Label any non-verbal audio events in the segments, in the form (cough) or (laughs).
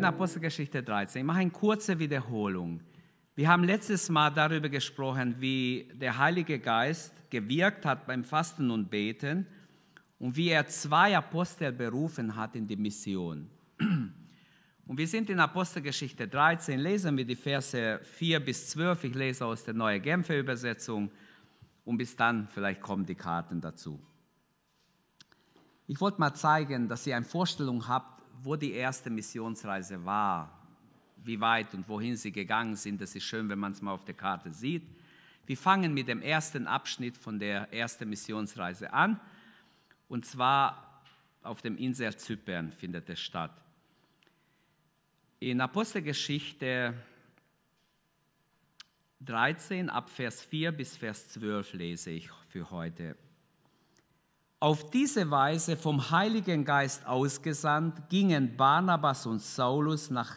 In Apostelgeschichte 13. Ich mache eine kurze Wiederholung. Wir haben letztes Mal darüber gesprochen, wie der Heilige Geist gewirkt hat beim Fasten und Beten und wie er zwei Apostel berufen hat in die Mission. Und wir sind in Apostelgeschichte 13, lesen wir die Verse 4 bis 12. Ich lese aus der Neue Genfer Übersetzung und bis dann vielleicht kommen die Karten dazu. Ich wollte mal zeigen, dass ihr eine Vorstellung habt, wo die erste Missionsreise war, wie weit und wohin sie gegangen sind. Das ist schön, wenn man es mal auf der Karte sieht. Wir fangen mit dem ersten Abschnitt von der ersten Missionsreise an. Und zwar auf dem Insel Zypern findet es statt. In Apostelgeschichte 13 ab Vers 4 bis Vers 12 lese ich für heute. Auf diese Weise vom Heiligen Geist ausgesandt, gingen Barnabas und Saulus nach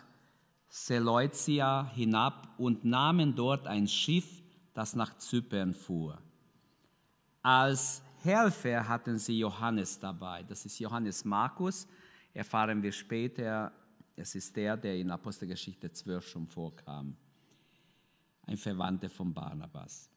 Seleucia hinab und nahmen dort ein Schiff, das nach Zypern fuhr. Als Helfer hatten sie Johannes dabei. Das ist Johannes Markus. Erfahren wir später. Es ist der, der in Apostelgeschichte 12 schon vorkam. Ein Verwandter von Barnabas.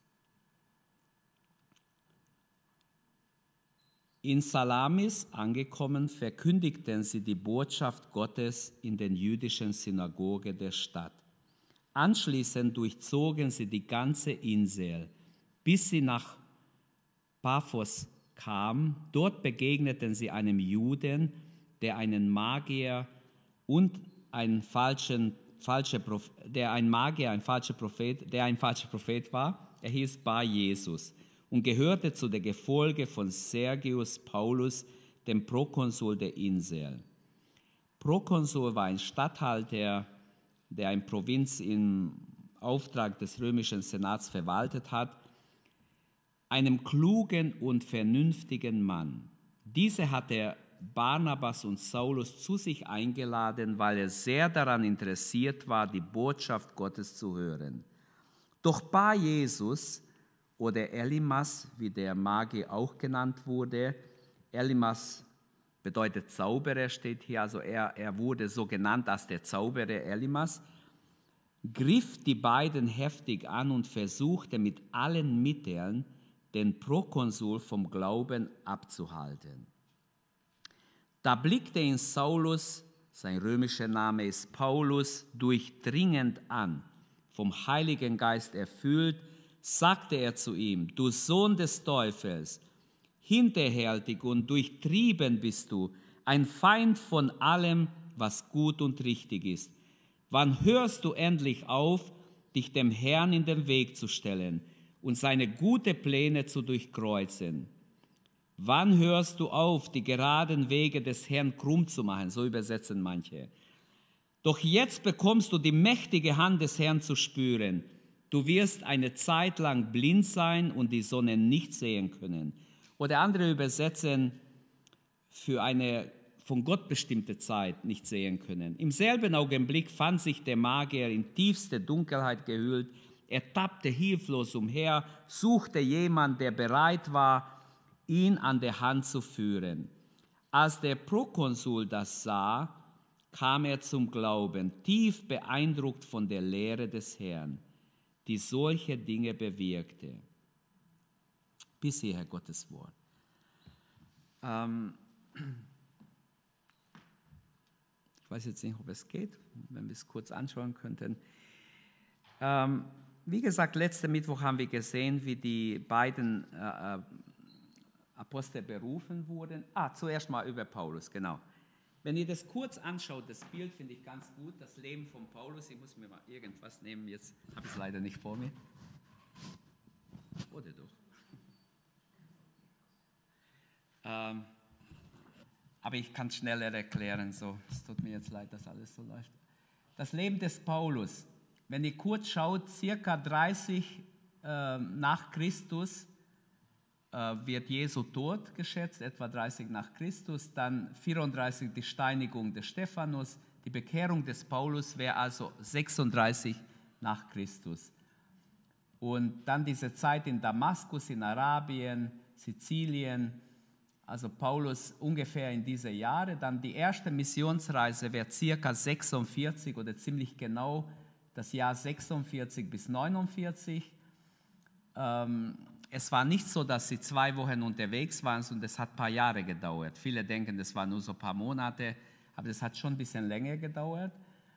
In Salamis angekommen, verkündigten sie die Botschaft Gottes in den jüdischen Synagoge der Stadt. Anschließend durchzogen sie die ganze Insel, bis sie nach Paphos kamen. Dort begegneten sie einem Juden, der einen Magier und einen falschen, falsche, der ein Magier, ein falscher Prophet, der ein falscher Prophet war. Er hieß Bar Jesus und gehörte zu der Gefolge von Sergius Paulus, dem Prokonsul der Insel. Prokonsul war ein Statthalter, der eine Provinz im Auftrag des römischen Senats verwaltet hat, einem klugen und vernünftigen Mann. Diese hat er Barnabas und Saulus zu sich eingeladen, weil er sehr daran interessiert war, die Botschaft Gottes zu hören. Doch Bar Jesus oder Elimas, wie der Magi auch genannt wurde. Elimas bedeutet Zauberer, steht hier, also er, er wurde so genannt als der Zauberer Elimas, griff die beiden heftig an und versuchte mit allen Mitteln, den Prokonsul vom Glauben abzuhalten. Da blickte ihn Saulus, sein römischer Name ist Paulus, durchdringend an, vom Heiligen Geist erfüllt, sagte er zu ihm, du Sohn des Teufels, hinterhältig und durchtrieben bist du, ein Feind von allem, was gut und richtig ist. Wann hörst du endlich auf, dich dem Herrn in den Weg zu stellen und seine gute Pläne zu durchkreuzen? Wann hörst du auf, die geraden Wege des Herrn krumm zu machen? So übersetzen manche. Doch jetzt bekommst du die mächtige Hand des Herrn zu spüren Du wirst eine Zeit lang blind sein und die Sonne nicht sehen können. Oder andere übersetzen, für eine von Gott bestimmte Zeit nicht sehen können. Im selben Augenblick fand sich der Magier in tiefste Dunkelheit gehüllt. Er tappte hilflos umher, suchte jemanden, der bereit war, ihn an der Hand zu führen. Als der Prokonsul das sah, kam er zum Glauben, tief beeindruckt von der Lehre des Herrn die solche Dinge bewirkte. Bis hierher Gottes Wort. Ähm, ich weiß jetzt nicht, ob es geht, wenn wir es kurz anschauen könnten. Ähm, wie gesagt, letzten Mittwoch haben wir gesehen, wie die beiden äh, äh Apostel berufen wurden. Ah, zuerst mal über Paulus, genau. Wenn ihr das kurz anschaut, das Bild finde ich ganz gut, das Leben von Paulus. Ich muss mir mal irgendwas nehmen, jetzt habe ich es leider nicht vor mir. Oder doch? Ähm, aber ich kann es schneller erklären, so. Es tut mir jetzt leid, dass alles so läuft. Das Leben des Paulus, wenn ihr kurz schaut, circa 30 äh, nach Christus wird Jesu Tod geschätzt, etwa 30 nach Christus, dann 34 die Steinigung des Stephanus, die Bekehrung des Paulus wäre also 36 nach Christus. Und dann diese Zeit in Damaskus, in Arabien, Sizilien, also Paulus ungefähr in diese Jahre. Dann die erste Missionsreise wäre circa 46 oder ziemlich genau das Jahr 46 bis 49. Ähm, es war nicht so, dass sie zwei Wochen unterwegs waren und es hat ein paar Jahre gedauert. Viele denken, das war nur so ein paar Monate, aber das hat schon ein bisschen länger gedauert.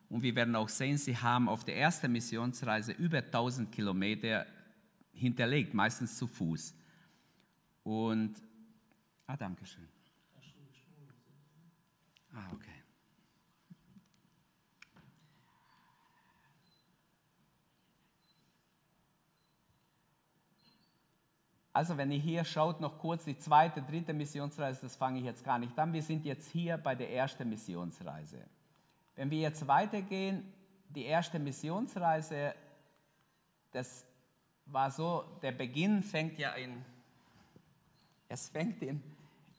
Und wir werden auch sehen, sie haben auf der ersten Missionsreise über 1000 Kilometer hinterlegt, meistens zu Fuß. Und Ah, danke schön. Ah, okay. Also wenn ihr hier schaut, noch kurz die zweite, dritte Missionsreise, das fange ich jetzt gar nicht an. Wir sind jetzt hier bei der ersten Missionsreise. Wenn wir jetzt weitergehen, die erste Missionsreise, das war so, der Beginn fängt ja in, es fängt in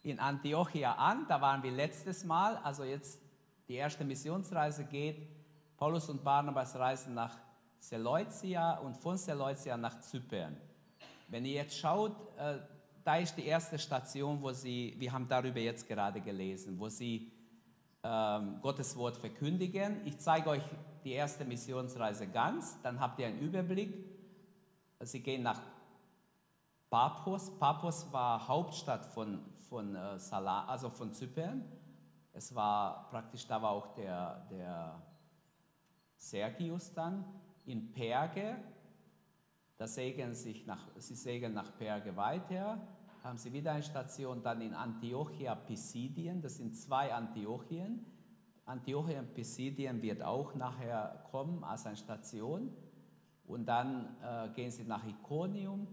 in Antiochia an. Da waren wir letztes Mal. Also jetzt die erste Missionsreise geht. Paulus und Barnabas reisen nach Seleucia und von Seleucia nach Zypern. Wenn ihr jetzt schaut, äh, da ist die erste Station, wo sie, wir haben darüber jetzt gerade gelesen, wo sie ähm, Gottes Wort verkündigen. Ich zeige euch die erste Missionsreise ganz, dann habt ihr einen Überblick. Sie gehen nach Paphos. Paphos war Hauptstadt von, von, äh, Salah, also von Zypern. Es war praktisch, da war auch der, der Sergius dann. In Perge, da segeln sich nach, sie segeln nach Perge weiter, haben sie wieder eine Station, dann in Antiochia Pisidien, das sind zwei Antiochien. Antiochia Pisidien wird auch nachher kommen als eine Station. Und dann äh, gehen sie nach Iconium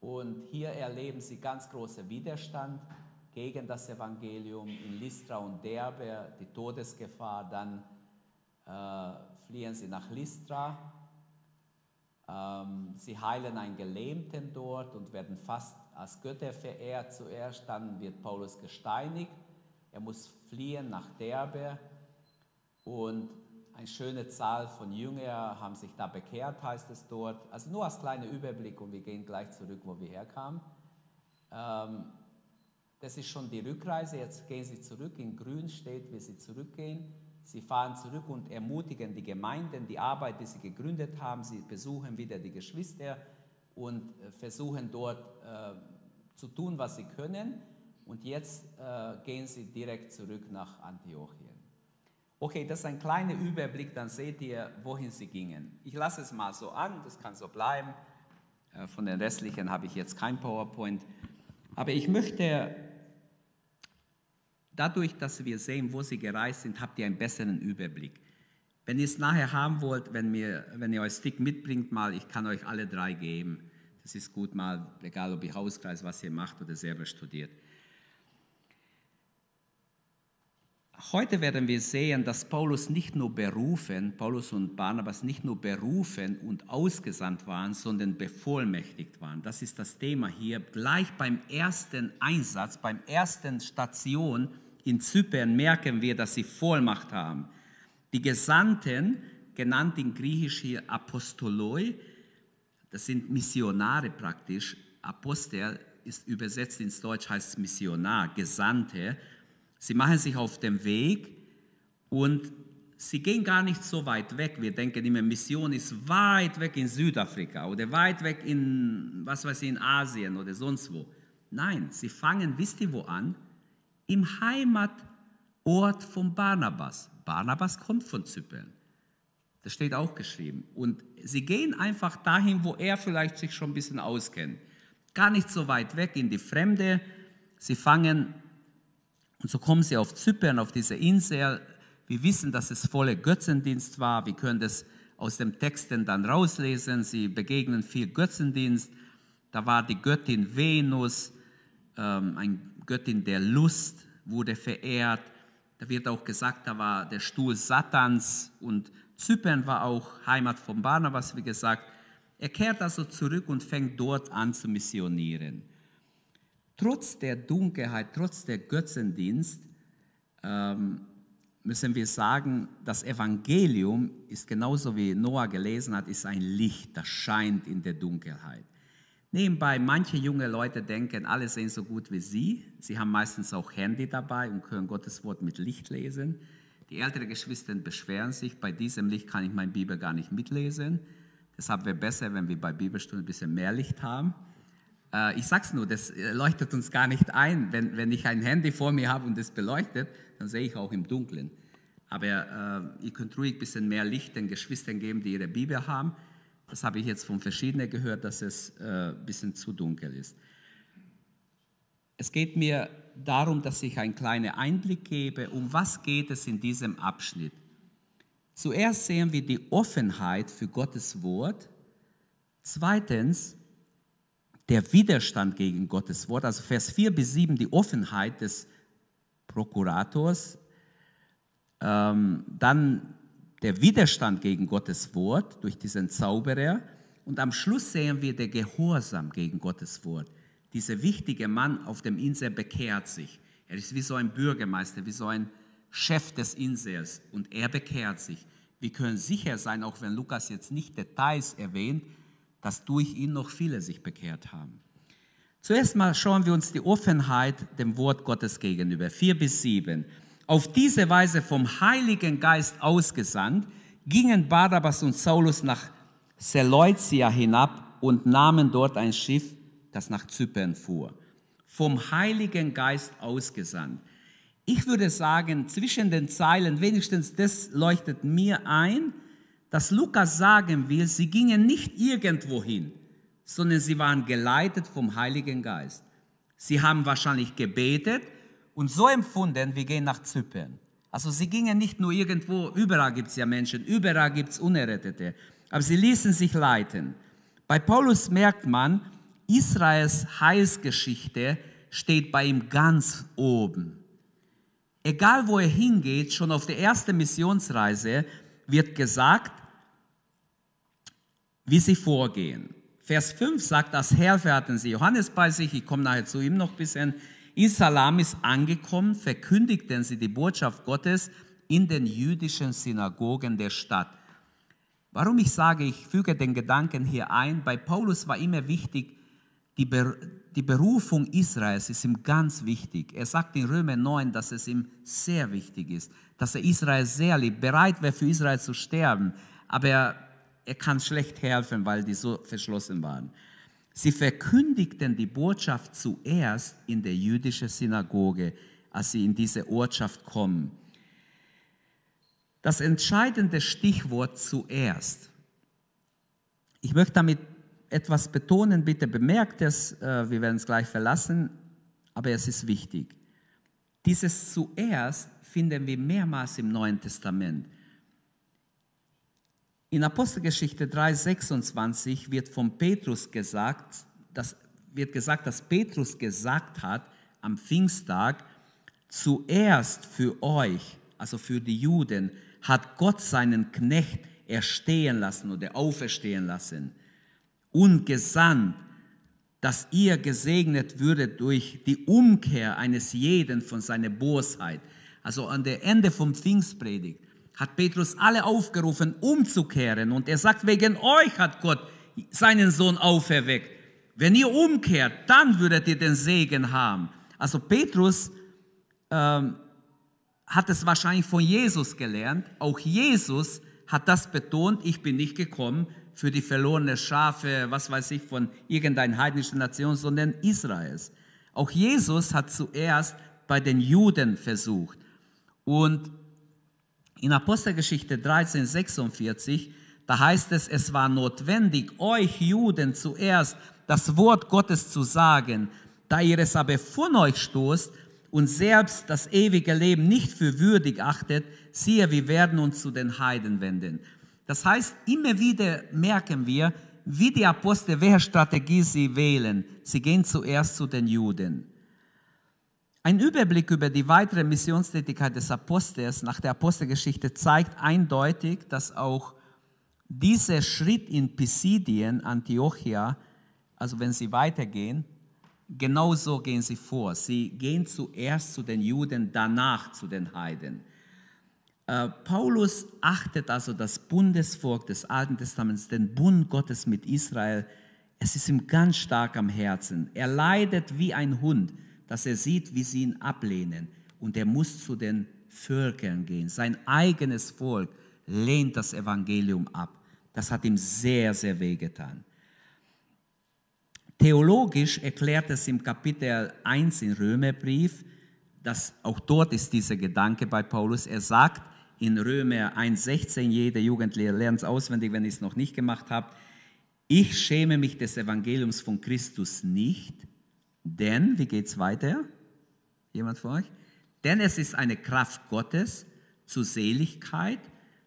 und hier erleben sie ganz großen Widerstand gegen das Evangelium in Lystra und Derbe, die Todesgefahr. Dann äh, fliehen sie nach Lystra. Ähm, sie heilen einen Gelähmten dort und werden fast als Götter verehrt zuerst. Dann wird Paulus gesteinigt. Er muss fliehen nach Derbe. Und eine schöne Zahl von Jüngern haben sich da bekehrt, heißt es dort. Also nur als kleiner Überblick und wir gehen gleich zurück, wo wir herkamen. Ähm, das ist schon die Rückreise. Jetzt gehen sie zurück. In Grün steht, wie sie zurückgehen. Sie fahren zurück und ermutigen die Gemeinden, die Arbeit, die sie gegründet haben. Sie besuchen wieder die Geschwister und äh, versuchen dort äh, zu tun, was sie können. Und jetzt äh, gehen sie direkt zurück nach Antiochien. Okay, das ist ein kleiner Überblick, dann seht ihr, wohin sie gingen. Ich lasse es mal so an, das kann so bleiben. Äh, von den restlichen habe ich jetzt kein PowerPoint. Aber ich möchte, dadurch, dass wir sehen, wo sie gereist sind, habt ihr einen besseren Überblick. Wenn ihr es nachher haben wollt, wenn, mir, wenn ihr euch Stick mitbringt, mal, ich kann euch alle drei geben. Das ist gut mal, egal ob ihr Hauskreis, was ihr macht oder selber studiert. Heute werden wir sehen, dass Paulus nicht nur berufen, Paulus und Barnabas nicht nur berufen und ausgesandt waren, sondern bevollmächtigt waren. Das ist das Thema hier. Gleich beim ersten Einsatz, beim ersten Station in Zypern merken wir, dass sie Vollmacht haben. Die Gesandten, genannt in Griechisch hier Apostoloi, das sind Missionare praktisch. Apostel ist übersetzt ins Deutsch heißt Missionar, Gesandte Sie machen sich auf den Weg und sie gehen gar nicht so weit weg. Wir denken immer, Mission ist weit weg in Südafrika oder weit weg in, was weiß ich, in Asien oder sonst wo. Nein, sie fangen, wisst ihr wo an? Im Heimatort von Barnabas. Barnabas kommt von Zypern. Das steht auch geschrieben. Und sie gehen einfach dahin, wo er vielleicht sich schon ein bisschen auskennt. Gar nicht so weit weg in die Fremde. Sie fangen und so kommen sie auf Zypern, auf diese Insel. Wir wissen, dass es voller Götzendienst war. Wir können das aus dem Texten dann rauslesen. Sie begegnen viel Götzendienst. Da war die Göttin Venus, ähm, eine Göttin der Lust, wurde verehrt. Da wird auch gesagt, da war der Stuhl Satans und Zypern war auch Heimat von Barnabas, wie gesagt. Er kehrt also zurück und fängt dort an zu missionieren. Trotz der Dunkelheit, trotz der Götzendienst, ähm, müssen wir sagen, das Evangelium ist genauso wie Noah gelesen hat, ist ein Licht, das scheint in der Dunkelheit. Nebenbei, manche junge Leute denken, alle sehen so gut wie sie. Sie haben meistens auch Handy dabei und können Gottes Wort mit Licht lesen. Die älteren Geschwister beschweren sich, bei diesem Licht kann ich meine Bibel gar nicht mitlesen. Deshalb wäre besser, wenn wir bei Bibelstunden ein bisschen mehr Licht haben. Äh, ich sag's nur, das äh, leuchtet uns gar nicht ein. Wenn, wenn ich ein Handy vor mir habe und es beleuchtet, dann sehe ich auch im Dunkeln. Aber äh, ihr könnt ruhig ein bisschen mehr Licht den Geschwistern geben, die ihre Bibel haben. Das habe ich jetzt von verschiedenen gehört, dass es äh, ein bisschen zu dunkel ist. Es geht mir darum, dass ich einen kleinen Einblick gebe, um was geht es in diesem Abschnitt. Zuerst sehen wir die Offenheit für Gottes Wort. Zweitens der Widerstand gegen Gottes Wort. Also Vers 4 bis 7 die Offenheit des Prokurators. Ähm, dann der Widerstand gegen Gottes Wort durch diesen Zauberer. Und am Schluss sehen wir der Gehorsam gegen Gottes Wort. Dieser wichtige Mann auf dem Insel bekehrt sich. Er ist wie so ein Bürgermeister, wie so ein Chef des Insels und er bekehrt sich. Wir können sicher sein, auch wenn Lukas jetzt nicht Details erwähnt, dass durch ihn noch viele sich bekehrt haben. Zuerst mal schauen wir uns die Offenheit dem Wort Gottes gegenüber. Vier bis sieben. Auf diese Weise vom Heiligen Geist ausgesandt, gingen Barnabas und Saulus nach Seleucia hinab und nahmen dort ein Schiff, das nach Zypern fuhr. Vom Heiligen Geist ausgesandt. Ich würde sagen, zwischen den Zeilen, wenigstens das leuchtet mir ein, dass Lukas sagen will, sie gingen nicht irgendwohin, sondern sie waren geleitet vom Heiligen Geist. Sie haben wahrscheinlich gebetet und so empfunden, wir gehen nach Zypern. Also sie gingen nicht nur irgendwo, überall gibt es ja Menschen, überall gibt es Unerrettete, aber sie ließen sich leiten. Bei Paulus merkt man, Israels Heilsgeschichte steht bei ihm ganz oben. Egal wo er hingeht, schon auf der ersten Missionsreise wird gesagt, wie sie vorgehen. Vers 5 sagt, das Herr hatten sie Johannes bei sich, ich komme nachher zu ihm noch ein bisschen. In Salamis angekommen, verkündigten sie die Botschaft Gottes in den jüdischen Synagogen der Stadt. Warum ich sage, ich füge den Gedanken hier ein, bei Paulus war immer wichtig, die, Ber die Berufung Israels ist ihm ganz wichtig. Er sagt in Römer 9, dass es ihm sehr wichtig ist, dass er Israel sehr liebt, bereit wäre für Israel zu sterben. Aber er er kann schlecht helfen, weil die so verschlossen waren. Sie verkündigten die Botschaft zuerst in der jüdischen Synagoge, als sie in diese Ortschaft kommen. Das entscheidende Stichwort zuerst. Ich möchte damit etwas betonen, bitte bemerkt es, äh, wir werden es gleich verlassen, aber es ist wichtig. Dieses zuerst finden wir mehrmals im Neuen Testament. In Apostelgeschichte 3,26 wird von Petrus gesagt, dass, wird gesagt, dass Petrus gesagt hat am Pfingsttag, zuerst für euch, also für die Juden, hat Gott seinen Knecht erstehen lassen oder auferstehen lassen und gesandt, dass ihr gesegnet würdet durch die Umkehr eines jeden von seiner Bosheit. Also an der Ende vom Pfingstpredigt hat Petrus alle aufgerufen, umzukehren. Und er sagt, wegen euch hat Gott seinen Sohn auferweckt. Wenn ihr umkehrt, dann würdet ihr den Segen haben. Also Petrus ähm, hat es wahrscheinlich von Jesus gelernt. Auch Jesus hat das betont, ich bin nicht gekommen für die verlorene Schafe, was weiß ich, von irgendeiner heidnischen Nation, sondern Israels. Auch Jesus hat zuerst bei den Juden versucht. Und in Apostelgeschichte 13, 46, da heißt es, es war notwendig, euch Juden zuerst das Wort Gottes zu sagen, da ihr es aber von euch stoßt und selbst das ewige Leben nicht für würdig achtet, siehe, wir werden uns zu den Heiden wenden. Das heißt, immer wieder merken wir, wie die Apostel, welche Strategie sie wählen. Sie gehen zuerst zu den Juden. Ein Überblick über die weitere Missionstätigkeit des Apostels nach der Apostelgeschichte zeigt eindeutig, dass auch dieser Schritt in Pisidien, Antiochia, also wenn sie weitergehen, genauso gehen sie vor. Sie gehen zuerst zu den Juden, danach zu den Heiden. Äh, Paulus achtet also das Bundesvolk des Alten Testaments, den Bund Gottes mit Israel, Es ist ihm ganz stark am Herzen. Er leidet wie ein Hund, dass er sieht, wie sie ihn ablehnen. Und er muss zu den Völkern gehen. Sein eigenes Volk lehnt das Evangelium ab. Das hat ihm sehr, sehr wehgetan. Theologisch erklärt es im Kapitel 1 im Römerbrief, dass auch dort ist dieser Gedanke bei Paulus. Er sagt in Römer 1,16, jeder Jugendliche lernt es auswendig, wenn ich es noch nicht gemacht habe, ich schäme mich des Evangeliums von Christus nicht, denn, wie geht es weiter? Jemand von euch? Denn es ist eine Kraft Gottes zur Seligkeit,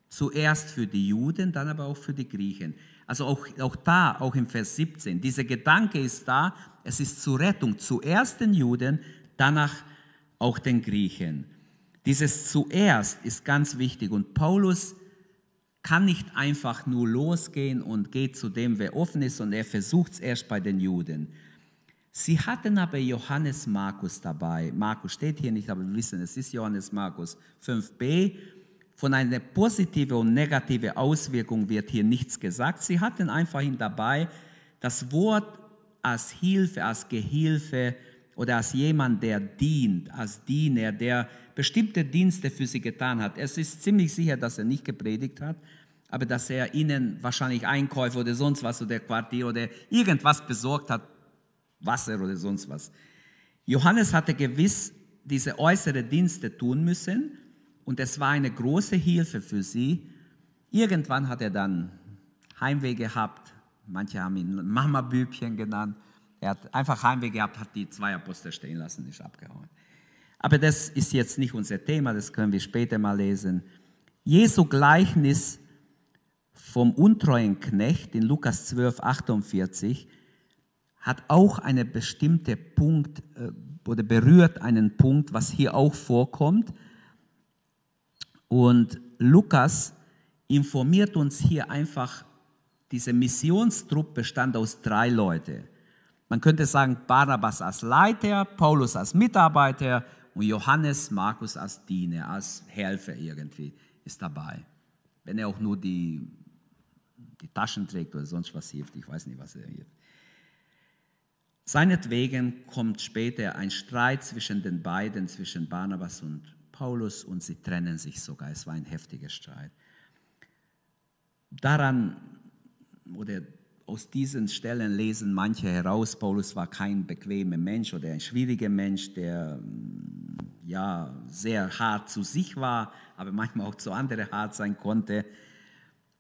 zuerst für die Juden, dann aber auch für die Griechen. Also auch, auch da, auch im Vers 17, dieser Gedanke ist da, es ist zur Rettung, zuerst den Juden, danach auch den Griechen. Dieses zuerst ist ganz wichtig und Paulus kann nicht einfach nur losgehen und geht zu dem, wer offen ist und er versucht es erst bei den Juden. Sie hatten aber Johannes Markus dabei. Markus steht hier nicht, aber wir wissen, es ist Johannes Markus 5b. Von einer positiven und negativen Auswirkung wird hier nichts gesagt. Sie hatten einfach ihn dabei, das Wort als Hilfe, als Gehilfe oder als jemand, der dient, als Diener, der bestimmte Dienste für sie getan hat. Es ist ziemlich sicher, dass er nicht gepredigt hat, aber dass er ihnen wahrscheinlich Einkäufe oder sonst was oder Quartier oder irgendwas besorgt hat, Wasser oder sonst was. Johannes hatte gewiss diese äußeren Dienste tun müssen und es war eine große Hilfe für sie. Irgendwann hat er dann Heimweh gehabt. Manche haben ihn Mama-Bübchen genannt. Er hat einfach Heimweh gehabt, hat die zwei Apostel stehen lassen, ist abgehauen. Aber das ist jetzt nicht unser Thema, das können wir später mal lesen. Jesu Gleichnis vom untreuen Knecht in Lukas 12, 48 hat auch einen bestimmten Punkt äh, oder berührt einen Punkt, was hier auch vorkommt. Und Lukas informiert uns hier einfach, diese Missionstruppe bestand aus drei Leuten. Man könnte sagen, Barnabas als Leiter, Paulus als Mitarbeiter und Johannes, Markus als Diener, als Helfer irgendwie ist dabei. Wenn er auch nur die, die Taschen trägt oder sonst was hilft, ich weiß nicht, was er hilft. Seinetwegen kommt später ein Streit zwischen den beiden, zwischen Barnabas und Paulus und sie trennen sich sogar. Es war ein heftiger Streit. Daran oder aus diesen Stellen lesen manche heraus, Paulus war kein bequemer Mensch oder ein schwieriger Mensch, der mm, ja sehr hart zu sich war, aber manchmal auch zu anderen hart sein konnte.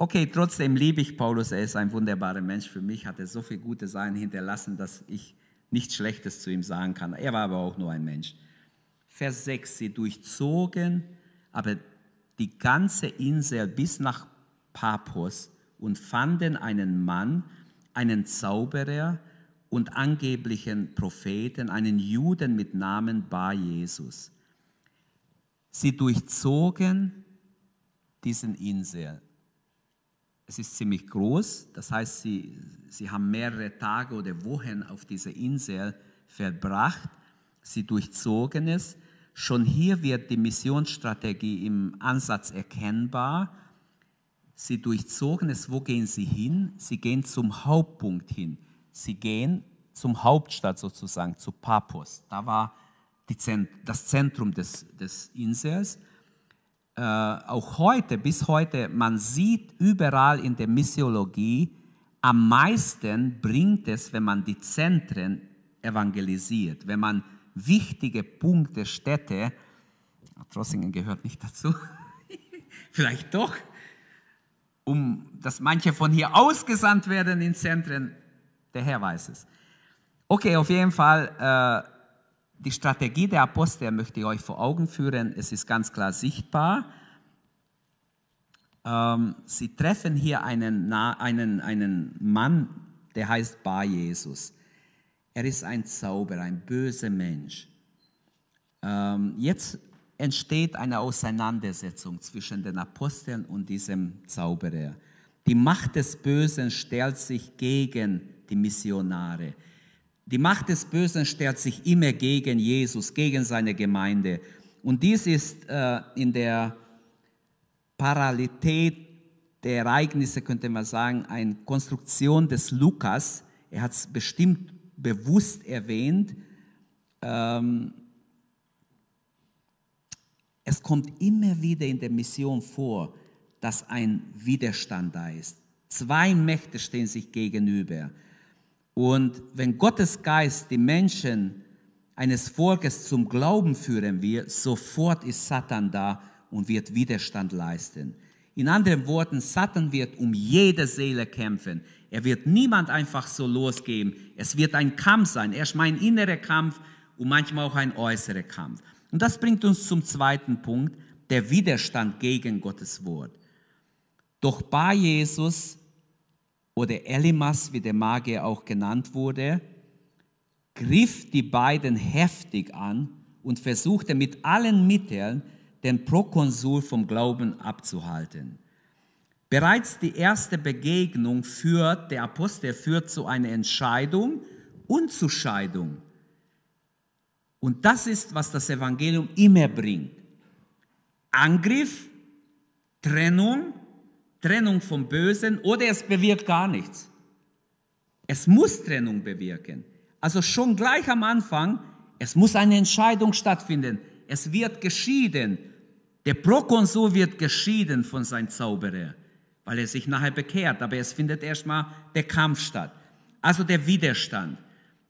Okay, trotzdem liebe ich Paulus, er ist ein wunderbarer Mensch. Für mich hat er so viel gute Sachen hinterlassen, dass ich nichts Schlechtes zu ihm sagen kann. Er war aber auch nur ein Mensch. Vers 6, sie durchzogen aber die ganze Insel bis nach Paphos und fanden einen Mann, einen Zauberer und angeblichen Propheten, einen Juden mit Namen Bar Jesus. Sie durchzogen diesen Insel. Es ist ziemlich groß, das heißt, sie, sie haben mehrere Tage oder Wochen auf dieser Insel verbracht. Sie durchzogen es. Schon hier wird die Missionsstrategie im Ansatz erkennbar. Sie durchzogen es, wo gehen sie hin? Sie gehen zum Hauptpunkt hin. Sie gehen zum Hauptstadt sozusagen, zu Paphos. Da war Zent das Zentrum des, des Insels. Äh, auch heute, bis heute, man sieht überall in der Missiologie, am meisten bringt es, wenn man die Zentren evangelisiert, wenn man wichtige Punkte, Städte, Trossingen gehört nicht dazu, (laughs) vielleicht doch, um dass manche von hier ausgesandt werden in Zentren, der Herr weiß es. Okay, auf jeden Fall, äh, die Strategie der Apostel möchte ich euch vor Augen führen. Es ist ganz klar sichtbar. Ähm, sie treffen hier einen, einen, einen Mann, der heißt Bar Jesus. Er ist ein Zauberer, ein böser Mensch. Ähm, jetzt entsteht eine Auseinandersetzung zwischen den Aposteln und diesem Zauberer. Die Macht des Bösen stellt sich gegen die Missionare. Die Macht des Bösen stellt sich immer gegen Jesus, gegen seine Gemeinde. Und dies ist äh, in der Parallelität der Ereignisse, könnte man sagen, eine Konstruktion des Lukas, er hat es bestimmt bewusst erwähnt, ähm, es kommt immer wieder in der Mission vor, dass ein Widerstand da ist. Zwei Mächte stehen sich gegenüber. Und wenn Gottes Geist die Menschen eines Volkes zum Glauben führen will, sofort ist Satan da und wird Widerstand leisten. In anderen Worten, Satan wird um jede Seele kämpfen. Er wird niemand einfach so losgeben. Es wird ein Kampf sein. Erstmal ein innerer Kampf und manchmal auch ein äußerer Kampf. Und das bringt uns zum zweiten Punkt, der Widerstand gegen Gottes Wort. Doch bei Jesus oder Elimas, wie der Magier auch genannt wurde, griff die beiden heftig an und versuchte mit allen Mitteln, den Prokonsul vom Glauben abzuhalten. Bereits die erste Begegnung führt, der Apostel führt zu einer Entscheidung und zu Scheidung. Und das ist, was das Evangelium immer bringt. Angriff, Trennung, Trennung vom Bösen oder es bewirkt gar nichts. Es muss Trennung bewirken. Also schon gleich am Anfang, es muss eine Entscheidung stattfinden. Es wird geschieden. Der Prokonsul wird geschieden von seinem Zauberer, weil er sich nachher bekehrt. Aber es findet erstmal der Kampf statt. Also der Widerstand.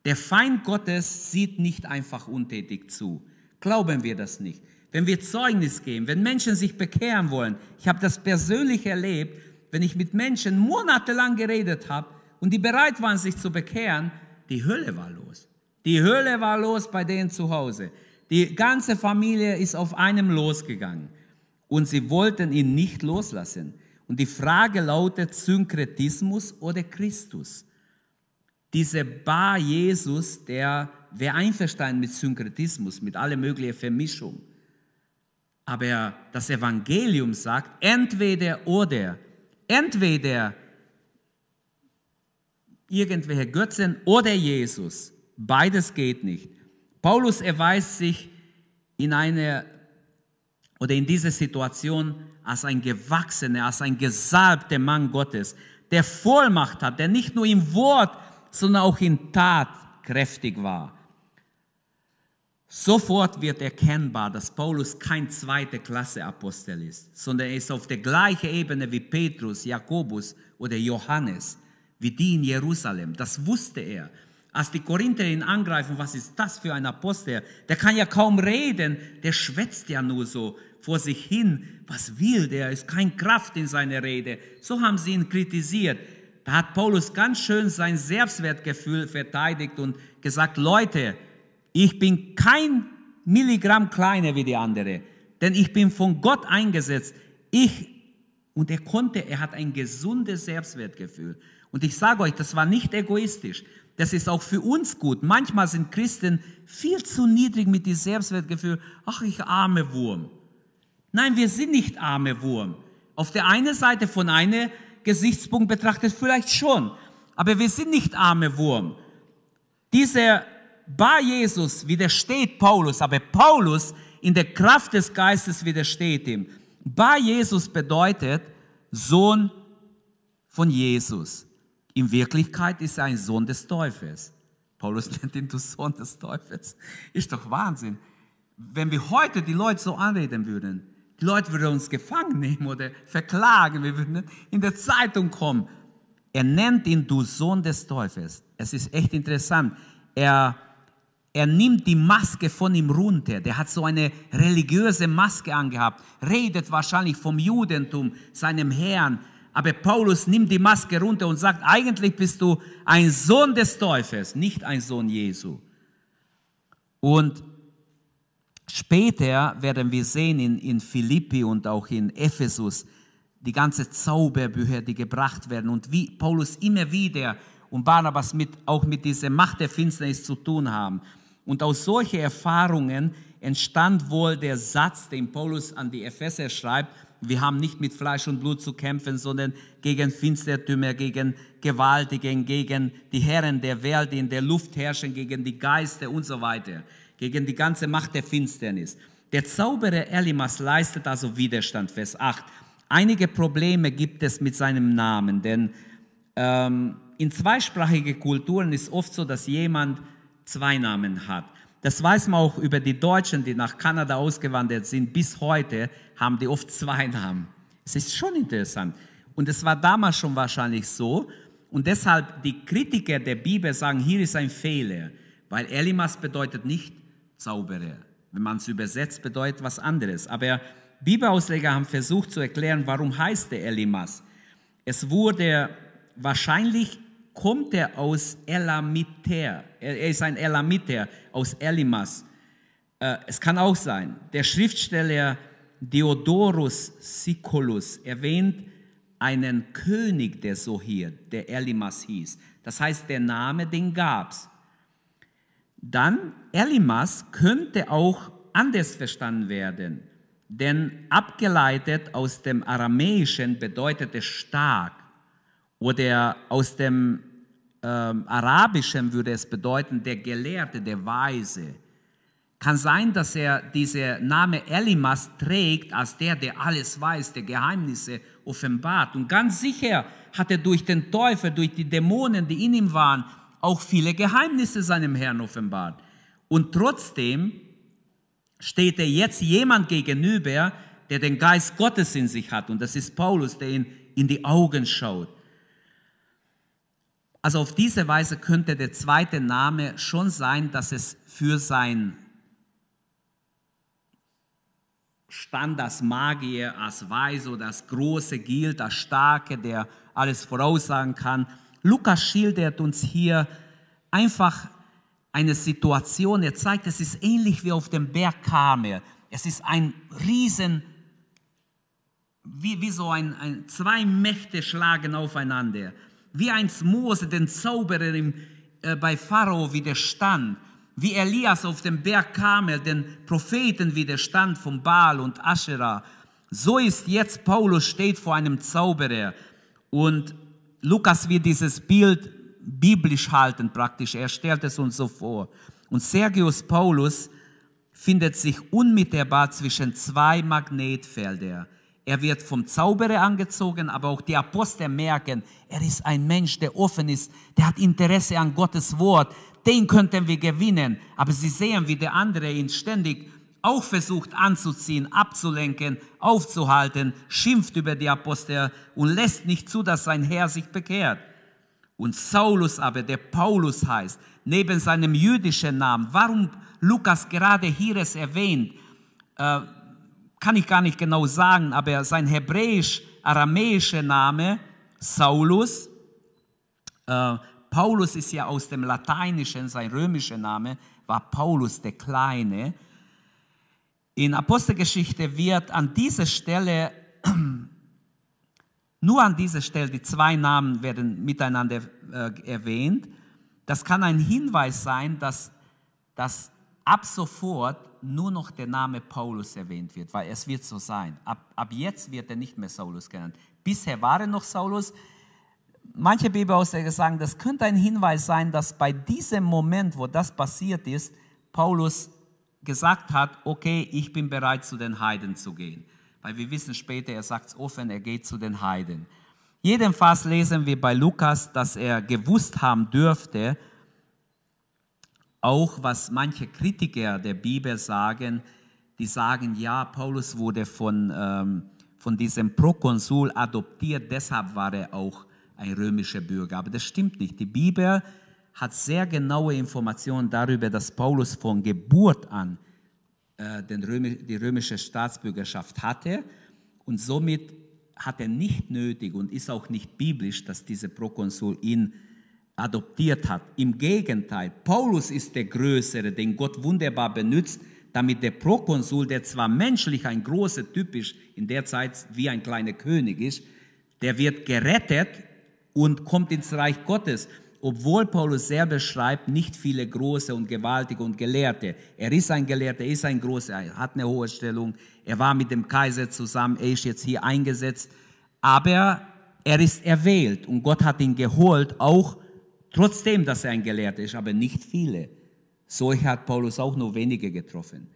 Der Feind Gottes sieht nicht einfach untätig zu. Glauben wir das nicht. Wenn wir Zeugnis geben, wenn Menschen sich bekehren wollen, ich habe das persönlich erlebt, wenn ich mit Menschen monatelang geredet habe und die bereit waren, sich zu bekehren, die Hölle war los. Die Hölle war los bei denen zu Hause. Die ganze Familie ist auf einem losgegangen und sie wollten ihn nicht loslassen. Und die Frage lautet Synkretismus oder Christus. Dieser Bar Jesus, der wäre einverstanden mit Synkretismus, mit aller möglichen Vermischung. Aber das Evangelium sagt, entweder oder, entweder irgendwelche Götzen oder Jesus. Beides geht nicht. Paulus erweist sich in einer oder in dieser Situation als ein gewachsener, als ein gesalbter Mann Gottes, der Vollmacht hat, der nicht nur im Wort, sondern auch in Tat kräftig war. Sofort wird erkennbar, dass Paulus kein zweite Klasse Apostel ist, sondern er ist auf der gleichen Ebene wie Petrus, Jakobus oder Johannes, wie die in Jerusalem. Das wusste er. Als die Korinther ihn angreifen, was ist das für ein Apostel? Der kann ja kaum reden, der schwätzt ja nur so vor sich hin. Was will der? Ist kein Kraft in seiner Rede. So haben sie ihn kritisiert. Da hat Paulus ganz schön sein Selbstwertgefühl verteidigt und gesagt, Leute, ich bin kein Milligramm kleiner wie die andere, denn ich bin von Gott eingesetzt. Ich, und er konnte, er hat ein gesundes Selbstwertgefühl. Und ich sage euch, das war nicht egoistisch. Das ist auch für uns gut. Manchmal sind Christen viel zu niedrig mit dem Selbstwertgefühl. Ach, ich arme Wurm. Nein, wir sind nicht arme Wurm. Auf der einen Seite von einem Gesichtspunkt betrachtet vielleicht schon. Aber wir sind nicht arme Wurm. Dieser bei Jesus widersteht Paulus, aber Paulus in der Kraft des Geistes widersteht ihm. Bei Jesus bedeutet Sohn von Jesus. In Wirklichkeit ist er ein Sohn des Teufels. Paulus (laughs) nennt ihn du Sohn des Teufels. Ist doch Wahnsinn. Wenn wir heute die Leute so anreden würden, die Leute würden uns gefangen nehmen oder verklagen, wir würden in der Zeitung kommen. Er nennt ihn du Sohn des Teufels. Es ist echt interessant. Er er nimmt die Maske von ihm runter. Der hat so eine religiöse Maske angehabt, redet wahrscheinlich vom Judentum, seinem Herrn. Aber Paulus nimmt die Maske runter und sagt, eigentlich bist du ein Sohn des Teufels, nicht ein Sohn Jesu. Und später werden wir sehen in, in Philippi und auch in Ephesus die ganze Zauberbücher, die gebracht werden und wie Paulus immer wieder und Barnabas mit, auch mit dieser Macht der Finsternis zu tun haben. Und aus solchen Erfahrungen entstand wohl der Satz, den Paulus an die Epheser schreibt, wir haben nicht mit Fleisch und Blut zu kämpfen, sondern gegen Finstertümer, gegen Gewaltigen, gegen die Herren der Welt, die in der Luft herrschen, gegen die Geister und so weiter, gegen die ganze Macht der Finsternis. Der Zauberer Elimas leistet also Widerstand, Vers 8. Einige Probleme gibt es mit seinem Namen, denn ähm, in zweisprachigen Kulturen ist oft so, dass jemand zwei Namen hat. Das weiß man auch über die Deutschen, die nach Kanada ausgewandert sind. Bis heute haben die oft zwei Namen. Es ist schon interessant. Und es war damals schon wahrscheinlich so. Und deshalb die Kritiker der Bibel sagen, hier ist ein Fehler. Weil Elimas bedeutet nicht Zauberer. Wenn man es übersetzt, bedeutet was anderes. Aber Bibelausleger haben versucht zu erklären, warum heißt der Elimas. Es wurde wahrscheinlich kommt er aus Elamiter. Er ist ein Elamiter aus Elimas. Äh, es kann auch sein, der Schriftsteller Diodorus Siculus erwähnt einen König, der so hier, der Elimas hieß. Das heißt, der Name, den gab's. Dann Elimas könnte auch anders verstanden werden, denn abgeleitet aus dem Aramäischen bedeutet es stark oder aus dem ähm, Arabischen würde es bedeuten, der Gelehrte, der Weise. Kann sein, dass er diesen Name Elimas trägt als der, der alles weiß, der Geheimnisse offenbart. Und ganz sicher hat er durch den Teufel, durch die Dämonen, die in ihm waren, auch viele Geheimnisse seinem Herrn offenbart. Und trotzdem steht er jetzt jemand gegenüber, der den Geist Gottes in sich hat. Und das ist Paulus, der ihn in die Augen schaut. Also auf diese Weise könnte der zweite Name schon sein, dass es für sein Stand als Magier, als Weise oder als Große gilt, als Starke, der alles voraussagen kann. Lukas schildert uns hier einfach eine Situation. Er zeigt, es ist ähnlich wie auf dem Berg Karmel. Es ist ein Riesen, wie, wie so ein, ein, zwei Mächte schlagen aufeinander wie einst Mose den Zauberer im, äh, bei Pharao widerstand, wie Elias auf dem Berg Kamel den Propheten widerstand von Baal und Asherah. So ist jetzt Paulus steht vor einem Zauberer und Lukas wird dieses Bild biblisch halten praktisch. Er stellt es uns so vor. Und Sergius Paulus findet sich unmittelbar zwischen zwei Magnetfeldern. Er wird vom Zauberer angezogen, aber auch die Apostel merken, er ist ein Mensch, der offen ist, der hat Interesse an Gottes Wort. Den könnten wir gewinnen. Aber sie sehen, wie der andere ihn ständig auch versucht anzuziehen, abzulenken, aufzuhalten, schimpft über die Apostel und lässt nicht zu, dass sein Herr sich bekehrt. Und Saulus aber, der Paulus heißt, neben seinem jüdischen Namen, warum Lukas gerade hier es erwähnt, äh, kann ich gar nicht genau sagen, aber sein hebräisch-aramäischer Name, Saulus, äh, Paulus ist ja aus dem Lateinischen, sein römischer Name war Paulus der Kleine. In Apostelgeschichte wird an dieser Stelle, (clears throat) nur an dieser Stelle, die zwei Namen werden miteinander äh, erwähnt. Das kann ein Hinweis sein, dass, dass ab sofort nur noch der Name Paulus erwähnt wird, weil es wird so sein. Ab, ab jetzt wird er nicht mehr Saulus genannt. Bisher war er noch Saulus. Manche Bibelausleger sagen, das könnte ein Hinweis sein, dass bei diesem Moment, wo das passiert ist, Paulus gesagt hat, okay, ich bin bereit zu den Heiden zu gehen. Weil wir wissen später, er sagt es offen, er geht zu den Heiden. Jedenfalls lesen wir bei Lukas, dass er gewusst haben dürfte, auch was manche Kritiker der Bibel sagen, die sagen, ja, Paulus wurde von, ähm, von diesem Prokonsul adoptiert, deshalb war er auch ein römischer Bürger. Aber das stimmt nicht. Die Bibel hat sehr genaue Informationen darüber, dass Paulus von Geburt an äh, den Römi die römische Staatsbürgerschaft hatte und somit hat er nicht nötig und ist auch nicht biblisch, dass dieser Prokonsul ihn adoptiert hat. Im Gegenteil, Paulus ist der Größere, den Gott wunderbar benutzt, damit der Prokonsul, der zwar menschlich ein großer Typ ist, in der Zeit wie ein kleiner König ist, der wird gerettet und kommt ins Reich Gottes. Obwohl Paulus selber schreibt, nicht viele große und gewaltige und Gelehrte. Er ist ein Gelehrter, er ist ein großer, er hat eine hohe Stellung, er war mit dem Kaiser zusammen, er ist jetzt hier eingesetzt, aber er ist erwählt und Gott hat ihn geholt, auch Trotzdem, dass er ein Gelehrter ist, aber nicht viele. Solche hat Paulus auch nur wenige getroffen.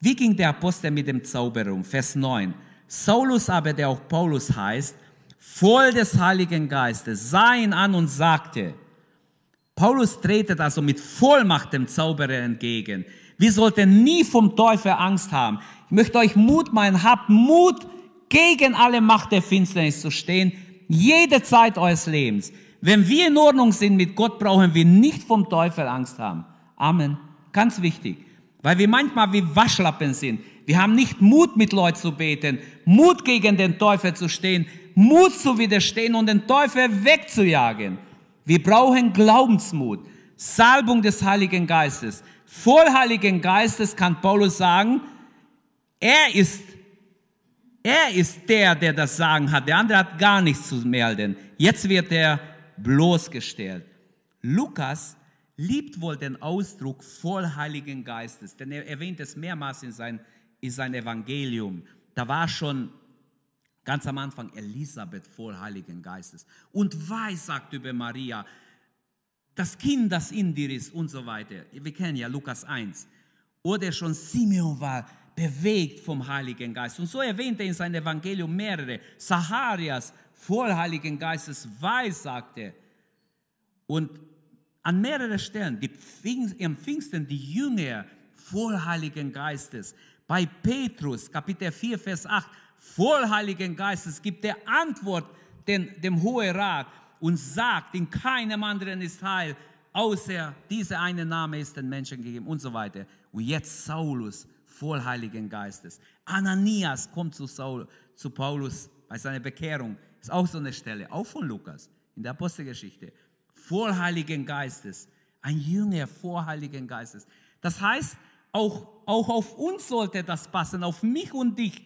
Wie ging der Apostel mit dem Zauber um? Vers 9. Saulus aber, der auch Paulus heißt, voll des Heiligen Geistes, sah ihn an und sagte, Paulus tretet also mit Vollmacht dem Zauberer entgegen. Wir sollten nie vom Teufel Angst haben. Ich möchte euch Mut machen, habt Mut, gegen alle Macht der Finsternis zu stehen, jede Zeit eures Lebens. Wenn wir in Ordnung sind mit Gott, brauchen wir nicht vom Teufel Angst haben. Amen. Ganz wichtig. Weil wir manchmal wie Waschlappen sind. Wir haben nicht Mut, mit Leuten zu beten, Mut gegen den Teufel zu stehen, Mut zu widerstehen und den Teufel wegzujagen. Wir brauchen Glaubensmut, Salbung des Heiligen Geistes. Voll Heiligen Geistes kann Paulus sagen, er ist, er ist der, der das Sagen hat. Der andere hat gar nichts zu melden. Jetzt wird er bloßgestellt. Lukas liebt wohl den Ausdruck voll Heiligen Geistes, denn er erwähnt es mehrmals in sein, in sein Evangelium. Da war schon ganz am Anfang Elisabeth voll Heiligen Geistes und weiß, sagt über Maria, das Kind, das in dir ist und so weiter. Wir kennen ja Lukas 1. Oder schon Simeon war bewegt vom Heiligen Geist. Und so erwähnt er in seinem Evangelium mehrere. Zacharias, voll Heiligen Geistes, weiß, sagt er. Und an mehreren Stellen, die Pfingst, am Pfingsten, die Jünger, voll Heiligen Geistes. Bei Petrus, Kapitel 4, Vers 8, voll Heiligen Geistes, gibt er Antwort dem, dem Hohen Rat und sagt, in keinem anderen ist Heil, außer dieser eine Name ist den Menschen gegeben und so weiter. Und jetzt Saulus, voll Heiligen Geistes. Ananias kommt zu, Saul, zu Paulus bei seiner Bekehrung. Ist auch so eine Stelle, auch von Lukas in der Apostelgeschichte. Voll Heiligen Geistes. Ein Jünger vor Heiligen Geistes. Das heißt, auch, auch auf uns sollte das passen, auf mich und dich.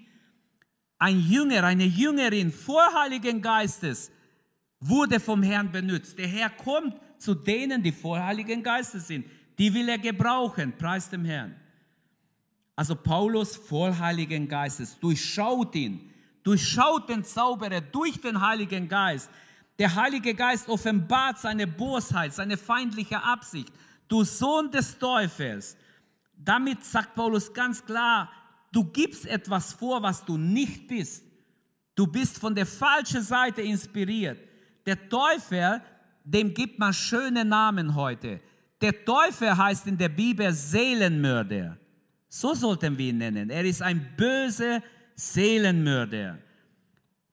Ein Jünger, eine Jüngerin vor Heiligen Geistes wurde vom Herrn benutzt. Der Herr kommt zu denen, die vor Heiligen Geistes sind. Die will er gebrauchen, preis dem Herrn. Also Paulus voll Heiligen Geistes, durchschaut ihn, durchschaut den Zauberer durch den Heiligen Geist. Der Heilige Geist offenbart seine Bosheit, seine feindliche Absicht. Du Sohn des Teufels. Damit sagt Paulus ganz klar, du gibst etwas vor, was du nicht bist. Du bist von der falschen Seite inspiriert. Der Teufel, dem gibt man schöne Namen heute. Der Teufel heißt in der Bibel Seelenmörder. So sollten wir ihn nennen. Er ist ein böser Seelenmörder.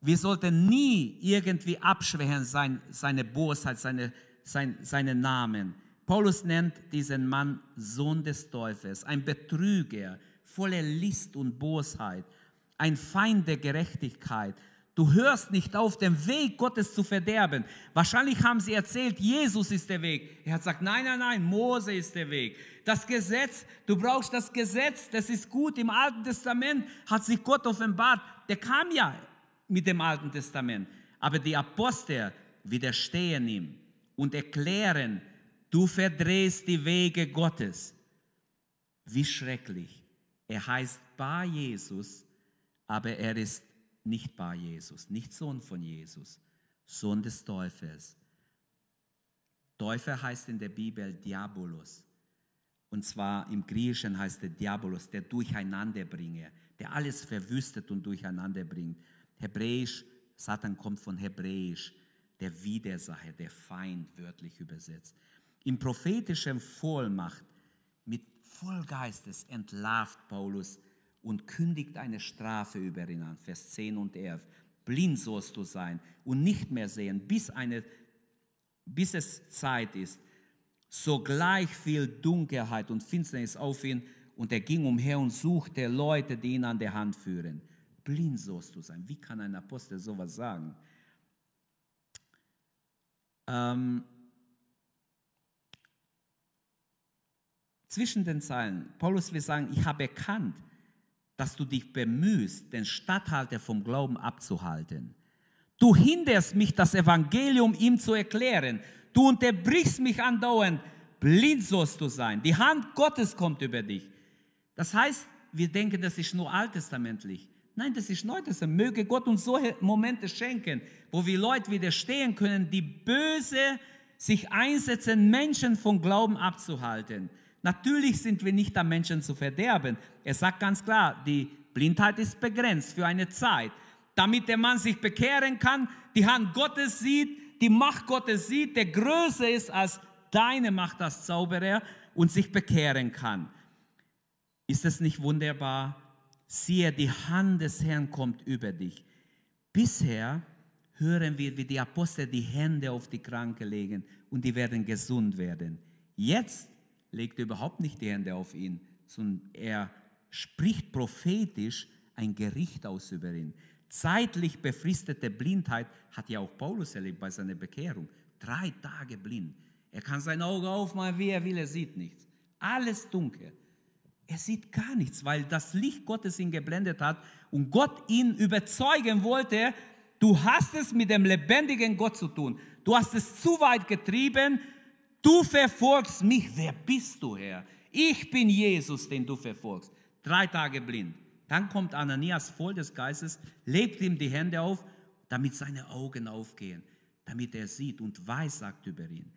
Wir sollten nie irgendwie abschwächen sein, seine Bosheit, seine, sein, seinen Namen. Paulus nennt diesen Mann Sohn des Teufels, ein Betrüger, voller List und Bosheit, ein Feind der Gerechtigkeit, Du hörst nicht auf, den Weg Gottes zu verderben. Wahrscheinlich haben sie erzählt, Jesus ist der Weg. Er hat gesagt, nein, nein, nein, Mose ist der Weg. Das Gesetz, du brauchst das Gesetz, das ist gut. Im Alten Testament hat sich Gott offenbart. Der kam ja mit dem Alten Testament. Aber die Apostel widerstehen ihm und erklären, du verdrehst die Wege Gottes. Wie schrecklich. Er heißt Bar Jesus, aber er ist nicht Bar Jesus, nicht Sohn von Jesus, Sohn des Teufels. Teufel heißt in der Bibel Diabolos. Und zwar im Griechischen heißt der Diabolos, der Durcheinanderbringer, der alles verwüstet und durcheinander bringt. Hebräisch, Satan kommt von Hebräisch, der Widersacher, der Feind, wörtlich übersetzt. In prophetischen Vollmacht, mit Vollgeistes entlarvt Paulus und kündigt eine Strafe über ihn an. Vers 10 und 11. Blind sollst du sein und nicht mehr sehen, bis, eine, bis es Zeit ist. Sogleich fiel Dunkelheit und Finsternis auf ihn und er ging umher und suchte Leute, die ihn an der Hand führen. Blind sollst du sein. Wie kann ein Apostel sowas sagen? Ähm, zwischen den Zeilen, Paulus will sagen, ich habe erkannt, dass du dich bemühst, den Statthalter vom Glauben abzuhalten. Du hinderst mich, das Evangelium ihm zu erklären. Du unterbrichst mich andauernd. Blind sollst du sein. Die Hand Gottes kommt über dich. Das heißt, wir denken, das ist nur alttestamentlich. Nein, das ist Neutestament. Möge Gott uns solche Momente schenken, wo wir Leute widerstehen können, die böse sich einsetzen, Menschen vom Glauben abzuhalten. Natürlich sind wir nicht am Menschen zu verderben. Er sagt ganz klar, die Blindheit ist begrenzt für eine Zeit. damit der Mann sich bekehren kann, die Hand Gottes sieht, die Macht Gottes sieht, der größer ist als deine Macht als Zauberer und sich bekehren kann. Ist es nicht wunderbar? Siehe, die Hand des Herrn kommt über dich. Bisher hören wir, wie die Apostel die Hände auf die Kranke legen und die werden gesund werden. Jetzt legt er überhaupt nicht die Hände auf ihn, sondern er spricht prophetisch ein Gericht aus über ihn. Zeitlich befristete Blindheit hat ja auch Paulus erlebt bei seiner Bekehrung. Drei Tage blind. Er kann sein Auge aufmachen, wie er will, er sieht nichts. Alles dunkel. Er sieht gar nichts, weil das Licht Gottes ihn geblendet hat und Gott ihn überzeugen wollte, du hast es mit dem lebendigen Gott zu tun. Du hast es zu weit getrieben. Du verfolgst mich. Wer bist du, Herr? Ich bin Jesus, den du verfolgst. Drei Tage blind. Dann kommt Ananias voll des Geistes, legt ihm die Hände auf, damit seine Augen aufgehen, damit er sieht und weiß, sagt über ihn.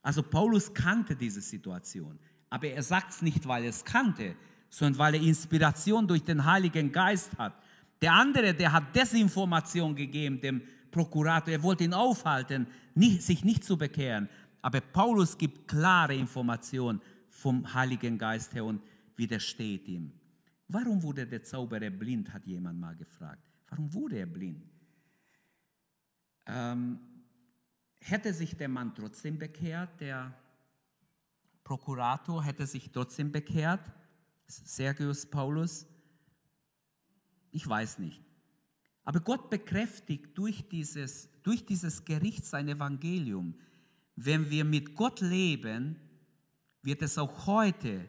Also Paulus kannte diese Situation, aber er sagt es nicht, weil er es kannte, sondern weil er Inspiration durch den Heiligen Geist hat. Der andere, der hat Desinformation gegeben dem Prokurator, er wollte ihn aufhalten, nicht, sich nicht zu bekehren. Aber Paulus gibt klare Information vom Heiligen Geist her und widersteht ihm. Warum wurde der Zauberer blind, hat jemand mal gefragt. Warum wurde er blind? Ähm, hätte sich der Mann trotzdem bekehrt, der Prokurator hätte sich trotzdem bekehrt, Sergius Paulus? Ich weiß nicht. Aber Gott bekräftigt durch dieses, durch dieses Gericht sein Evangelium. Wenn wir mit Gott leben, wird es auch heute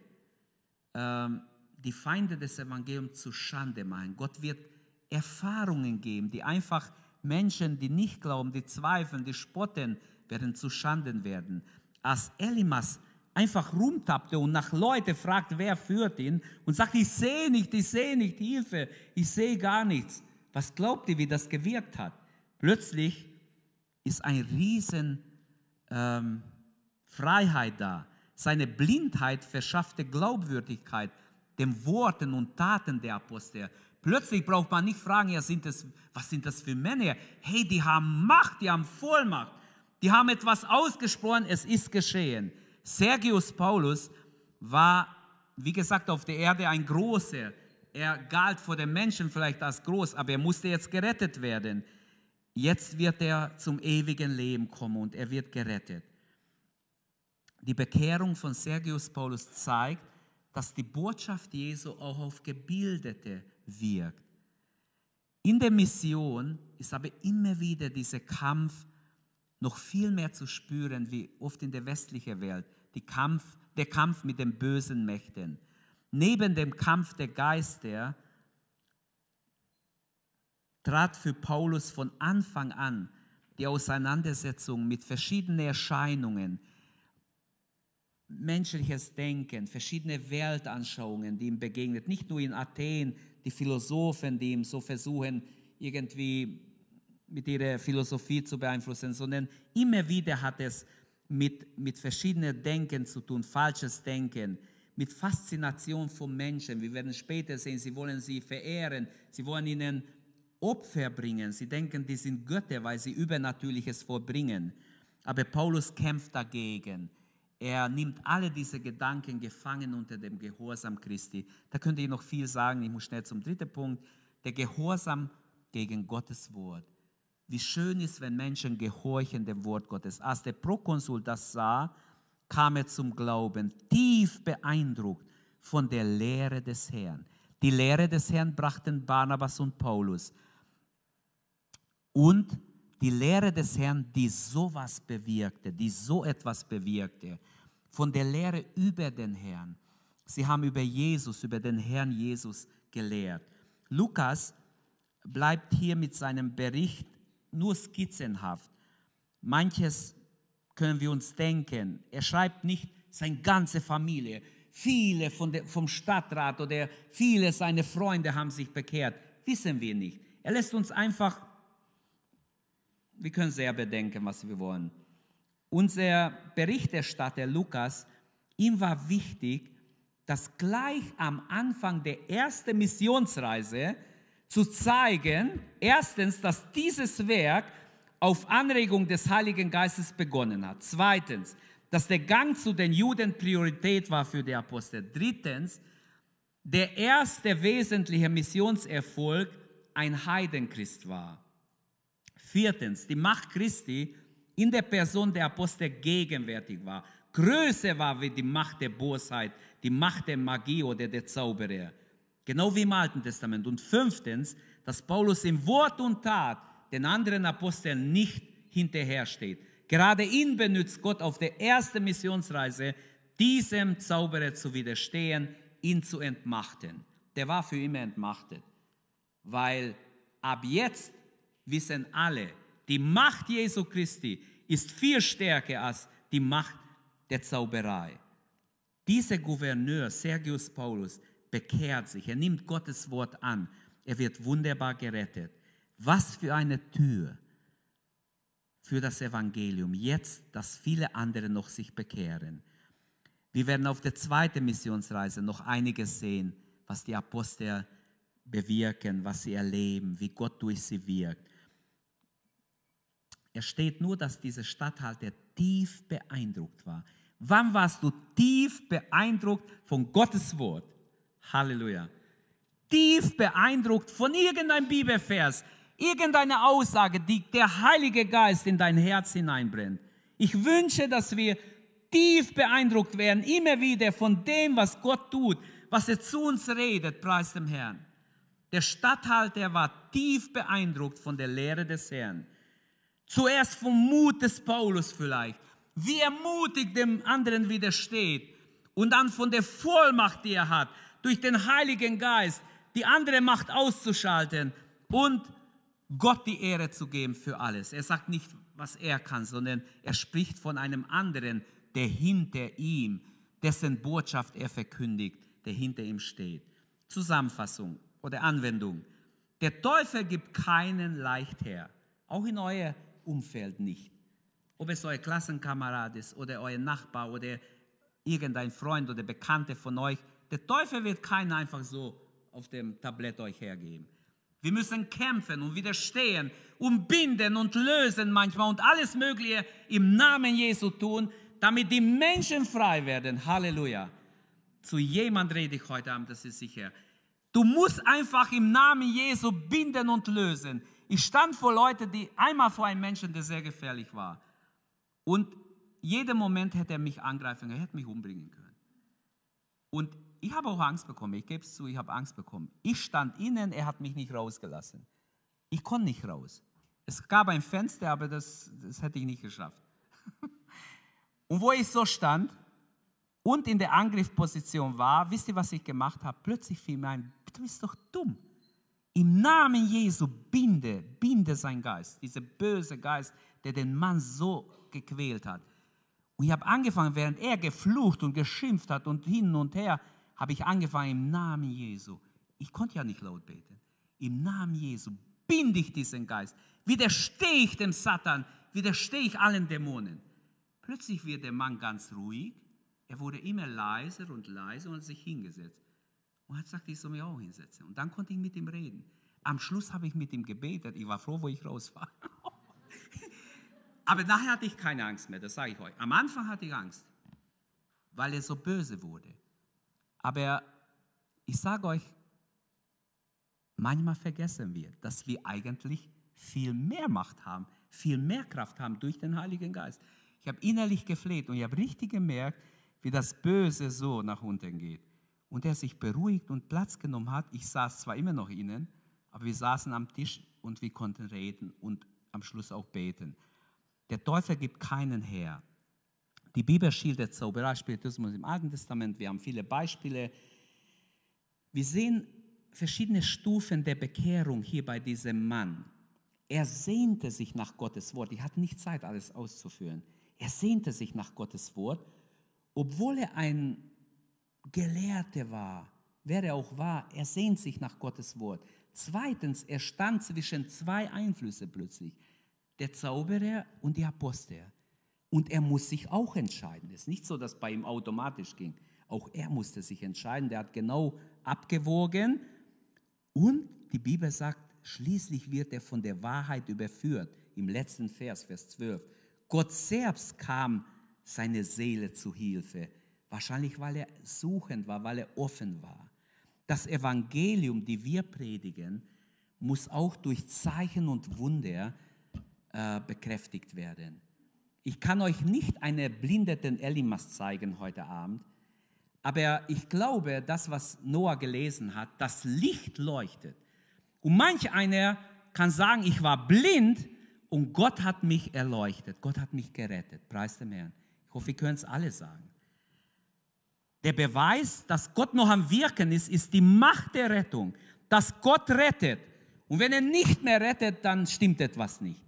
ähm, die Feinde des Evangeliums zu Schande machen. Gott wird Erfahrungen geben, die einfach Menschen, die nicht glauben, die zweifeln, die spotten, werden zu Schanden werden. Als Elimas einfach rumtappte und nach Leute fragt, wer führt ihn und sagt, ich sehe nicht, ich sehe nicht, Hilfe, ich sehe gar nichts. Was glaubt ihr, wie das gewirkt hat? Plötzlich ist ein riesen ähm, Freiheit da. Seine Blindheit verschaffte Glaubwürdigkeit den Worten und Taten der Apostel. Plötzlich braucht man nicht fragen, ja, sind das, was sind das für Männer? Hey, die haben Macht, die haben Vollmacht, die haben etwas ausgesprochen, es ist geschehen. Sergius Paulus war, wie gesagt, auf der Erde ein Großer. Er galt vor den Menschen vielleicht als groß, aber er musste jetzt gerettet werden. Jetzt wird er zum ewigen Leben kommen und er wird gerettet. Die Bekehrung von Sergius Paulus zeigt, dass die Botschaft Jesu auch auf Gebildete wirkt. In der Mission ist aber immer wieder dieser Kampf noch viel mehr zu spüren, wie oft in der westlichen Welt, Kampf, der Kampf mit den bösen Mächten. Neben dem Kampf der Geister trat für Paulus von Anfang an die Auseinandersetzung mit verschiedenen Erscheinungen, menschliches Denken, verschiedene Weltanschauungen, die ihm begegnet. Nicht nur in Athen, die Philosophen, die ihm so versuchen, irgendwie mit ihrer Philosophie zu beeinflussen, sondern immer wieder hat es mit, mit verschiedenen Denken zu tun, falsches Denken, mit Faszination von Menschen. Wir werden später sehen, sie wollen sie verehren, sie wollen ihnen Opfer bringen. Sie denken, die sind Götter, weil sie Übernatürliches vollbringen. Aber Paulus kämpft dagegen. Er nimmt alle diese Gedanken gefangen unter dem Gehorsam Christi. Da könnte ich noch viel sagen. Ich muss schnell zum dritten Punkt. Der Gehorsam gegen Gottes Wort. Wie schön ist, wenn Menschen gehorchen dem Wort Gottes. Als der Prokonsul das sah, kam er zum Glauben, tief beeindruckt von der Lehre des Herrn. Die Lehre des Herrn brachten Barnabas und Paulus. Und die Lehre des Herrn, die sowas bewirkte, die so etwas bewirkte, von der Lehre über den Herrn. Sie haben über Jesus, über den Herrn Jesus gelehrt. Lukas bleibt hier mit seinem Bericht nur skizzenhaft. Manches können wir uns denken. Er schreibt nicht seine ganze Familie. Viele der, vom Stadtrat oder viele seiner Freunde haben sich bekehrt. Wissen wir nicht. Er lässt uns einfach wir können sehr bedenken, was wir wollen. Unser Berichterstatter Lukas, ihm war wichtig, dass gleich am Anfang der ersten Missionsreise zu zeigen, erstens, dass dieses Werk auf Anregung des Heiligen Geistes begonnen hat. Zweitens, dass der Gang zu den Juden Priorität war für die Apostel. Drittens, der erste wesentliche Missionserfolg ein Heidenchrist war. Viertens, die Macht Christi in der Person der Apostel gegenwärtig war. Größer war wie die Macht der Bosheit, die Macht der Magie oder der Zauberer. Genau wie im Alten Testament. Und fünftens, dass Paulus im Wort und Tat den anderen Aposteln nicht hinterhersteht. Gerade ihn benutzt Gott auf der ersten Missionsreise, diesem Zauberer zu widerstehen, ihn zu entmachten. Der war für immer entmachtet, weil ab jetzt wissen alle, die Macht Jesu Christi ist viel stärker als die Macht der Zauberei. Dieser Gouverneur, Sergius Paulus, bekehrt sich, er nimmt Gottes Wort an, er wird wunderbar gerettet. Was für eine Tür für das Evangelium, jetzt, dass viele andere noch sich bekehren. Wir werden auf der zweiten Missionsreise noch einiges sehen, was die Apostel bewirken, was sie erleben, wie Gott durch sie wirkt. Es steht nur, dass dieser Statthalter tief beeindruckt war. Wann warst du tief beeindruckt von Gottes Wort? Halleluja. Tief beeindruckt von irgendeinem Bibelvers, irgendeine Aussage, die der Heilige Geist in dein Herz hineinbrennt. Ich wünsche, dass wir tief beeindruckt werden, immer wieder von dem, was Gott tut, was er zu uns redet, preis dem Herrn. Der Statthalter war tief beeindruckt von der Lehre des Herrn. Zuerst vom Mut des Paulus vielleicht, wie er mutig dem anderen widersteht und dann von der Vollmacht, die er hat, durch den Heiligen Geist die andere Macht auszuschalten und Gott die Ehre zu geben für alles. Er sagt nicht, was er kann, sondern er spricht von einem anderen, der hinter ihm, dessen Botschaft er verkündigt, der hinter ihm steht. Zusammenfassung oder Anwendung. Der Teufel gibt keinen leicht her, auch in euer Umfeld nicht. Ob es euer Klassenkamerad ist oder euer Nachbar oder irgendein Freund oder Bekannte von euch, der Teufel wird keinen einfach so auf dem Tablett euch hergeben. Wir müssen kämpfen und widerstehen und binden und lösen manchmal und alles Mögliche im Namen Jesu tun, damit die Menschen frei werden. Halleluja. Zu jemand rede ich heute Abend, das ist sicher. Du musst einfach im Namen Jesu binden und lösen. Ich stand vor Leuten, die einmal vor einem Menschen, der sehr gefährlich war. Und jeden Moment hätte er mich angreifen können, er hätte mich umbringen können. Und ich habe auch Angst bekommen, ich gebe es zu, ich habe Angst bekommen. Ich stand innen, er hat mich nicht rausgelassen. Ich konnte nicht raus. Es gab ein Fenster, aber das, das hätte ich nicht geschafft. (laughs) Und wo ich so stand und in der Angriffsposition war, wisst ihr, was ich gemacht habe? Plötzlich fiel mir ein, du bist doch dumm. Im Namen Jesu binde, binde sein Geist, dieser böse Geist, der den Mann so gequält hat. Und ich habe angefangen, während er geflucht und geschimpft hat und hin und her, habe ich angefangen im Namen Jesu. Ich konnte ja nicht laut beten. Im Namen Jesu binde ich diesen Geist. Widerstehe ich dem Satan, widerstehe ich allen Dämonen. Plötzlich wird der Mann ganz ruhig. Er wurde immer leiser und leiser und hat sich hingesetzt. Und hat gesagt, ich soll mich auch hinsetzen. Und dann konnte ich mit ihm reden. Am Schluss habe ich mit ihm gebetet. Ich war froh, wo ich raus war. (laughs) Aber nachher hatte ich keine Angst mehr, das sage ich euch. Am Anfang hatte ich Angst, weil er so böse wurde. Aber ich sage euch, manchmal vergessen wir, dass wir eigentlich viel mehr Macht haben, viel mehr Kraft haben durch den Heiligen Geist. Ich habe innerlich gefleht und ich habe richtig gemerkt, wie das Böse so nach unten geht. Und er sich beruhigt und Platz genommen hat. Ich saß zwar immer noch innen, aber wir saßen am Tisch und wir konnten reden und am Schluss auch beten. Der Teufel gibt keinen her. Die Bibel schildert Zauberei, Spiritismus im Alten Testament. Wir haben viele Beispiele. Wir sehen verschiedene Stufen der Bekehrung hier bei diesem Mann. Er sehnte sich nach Gottes Wort. Ich hatte nicht Zeit, alles auszuführen. Er sehnte sich nach Gottes Wort, obwohl er ein Gelehrter war, wer er auch war, er sehnt sich nach Gottes Wort. Zweitens, er stand zwischen zwei Einflüsse plötzlich, der Zauberer und die Apostel. Und er muss sich auch entscheiden. Es ist nicht so, dass bei ihm automatisch ging. Auch er musste sich entscheiden. Der hat genau abgewogen und die Bibel sagt, schließlich wird er von der Wahrheit überführt. Im letzten Vers, Vers 12. Gott selbst kam seine Seele zu Hilfe. Wahrscheinlich, weil er suchend war, weil er offen war. Das Evangelium, die wir predigen, muss auch durch Zeichen und Wunder äh, bekräftigt werden. Ich kann euch nicht einen erblindeten Elimas zeigen heute Abend, aber ich glaube, das, was Noah gelesen hat, das Licht leuchtet. Und manch einer kann sagen, ich war blind und Gott hat mich erleuchtet. Gott hat mich gerettet. Preis dem Herrn. Ich hoffe, wir können es alle sagen. Der Beweis, dass Gott noch am Wirken ist, ist die Macht der Rettung. Dass Gott rettet. Und wenn er nicht mehr rettet, dann stimmt etwas nicht.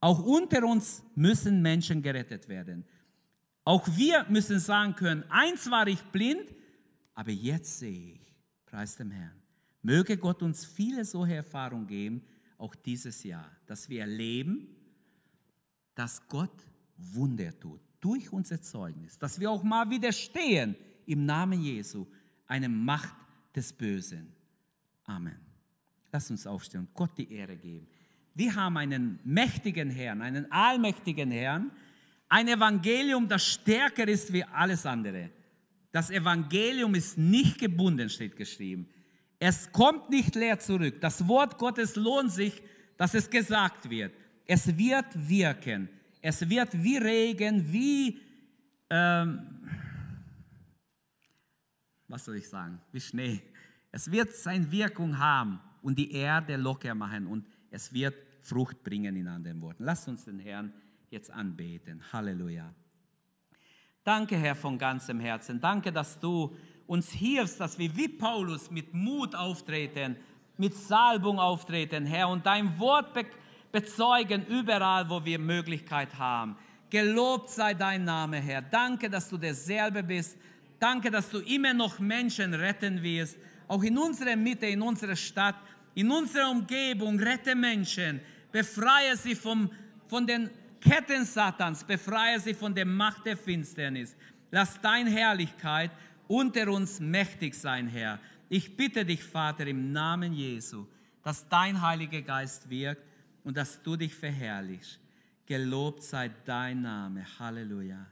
Auch unter uns müssen Menschen gerettet werden. Auch wir müssen sagen können, eins war ich blind, aber jetzt sehe ich. Preis dem Herrn. Möge Gott uns viele solche Erfahrungen geben, auch dieses Jahr, dass wir erleben, dass Gott Wunder tut durch unser Zeugnis, dass wir auch mal widerstehen im Namen Jesu eine Macht des Bösen. Amen. Lass uns aufstehen und Gott die Ehre geben. Wir haben einen mächtigen Herrn, einen allmächtigen Herrn, ein Evangelium, das stärker ist wie alles andere. Das Evangelium ist nicht gebunden, steht geschrieben. Es kommt nicht leer zurück. Das Wort Gottes lohnt sich, dass es gesagt wird. Es wird wirken. Es wird wie Regen, wie, ähm, was soll ich sagen, wie Schnee. Es wird seine Wirkung haben und die Erde locker machen und es wird Frucht bringen in anderen Worten. Lasst uns den Herrn jetzt anbeten. Halleluja. Danke, Herr, von ganzem Herzen. Danke, dass du uns hilfst, dass wir wie Paulus mit Mut auftreten, mit Salbung auftreten, Herr, und dein Wort be bezeugen überall, wo wir Möglichkeit haben. Gelobt sei dein Name, Herr. Danke, dass du derselbe bist. Danke, dass du immer noch Menschen retten wirst, auch in unserer Mitte, in unserer Stadt, in unserer Umgebung. Rette Menschen, befreie sie vom, von den Ketten Satans, befreie sie von der Macht der Finsternis. Lass deine Herrlichkeit unter uns mächtig sein, Herr. Ich bitte dich, Vater, im Namen Jesu, dass dein Heiliger Geist wirkt und dass du dich verherrlichst. Gelobt sei dein Name. Halleluja.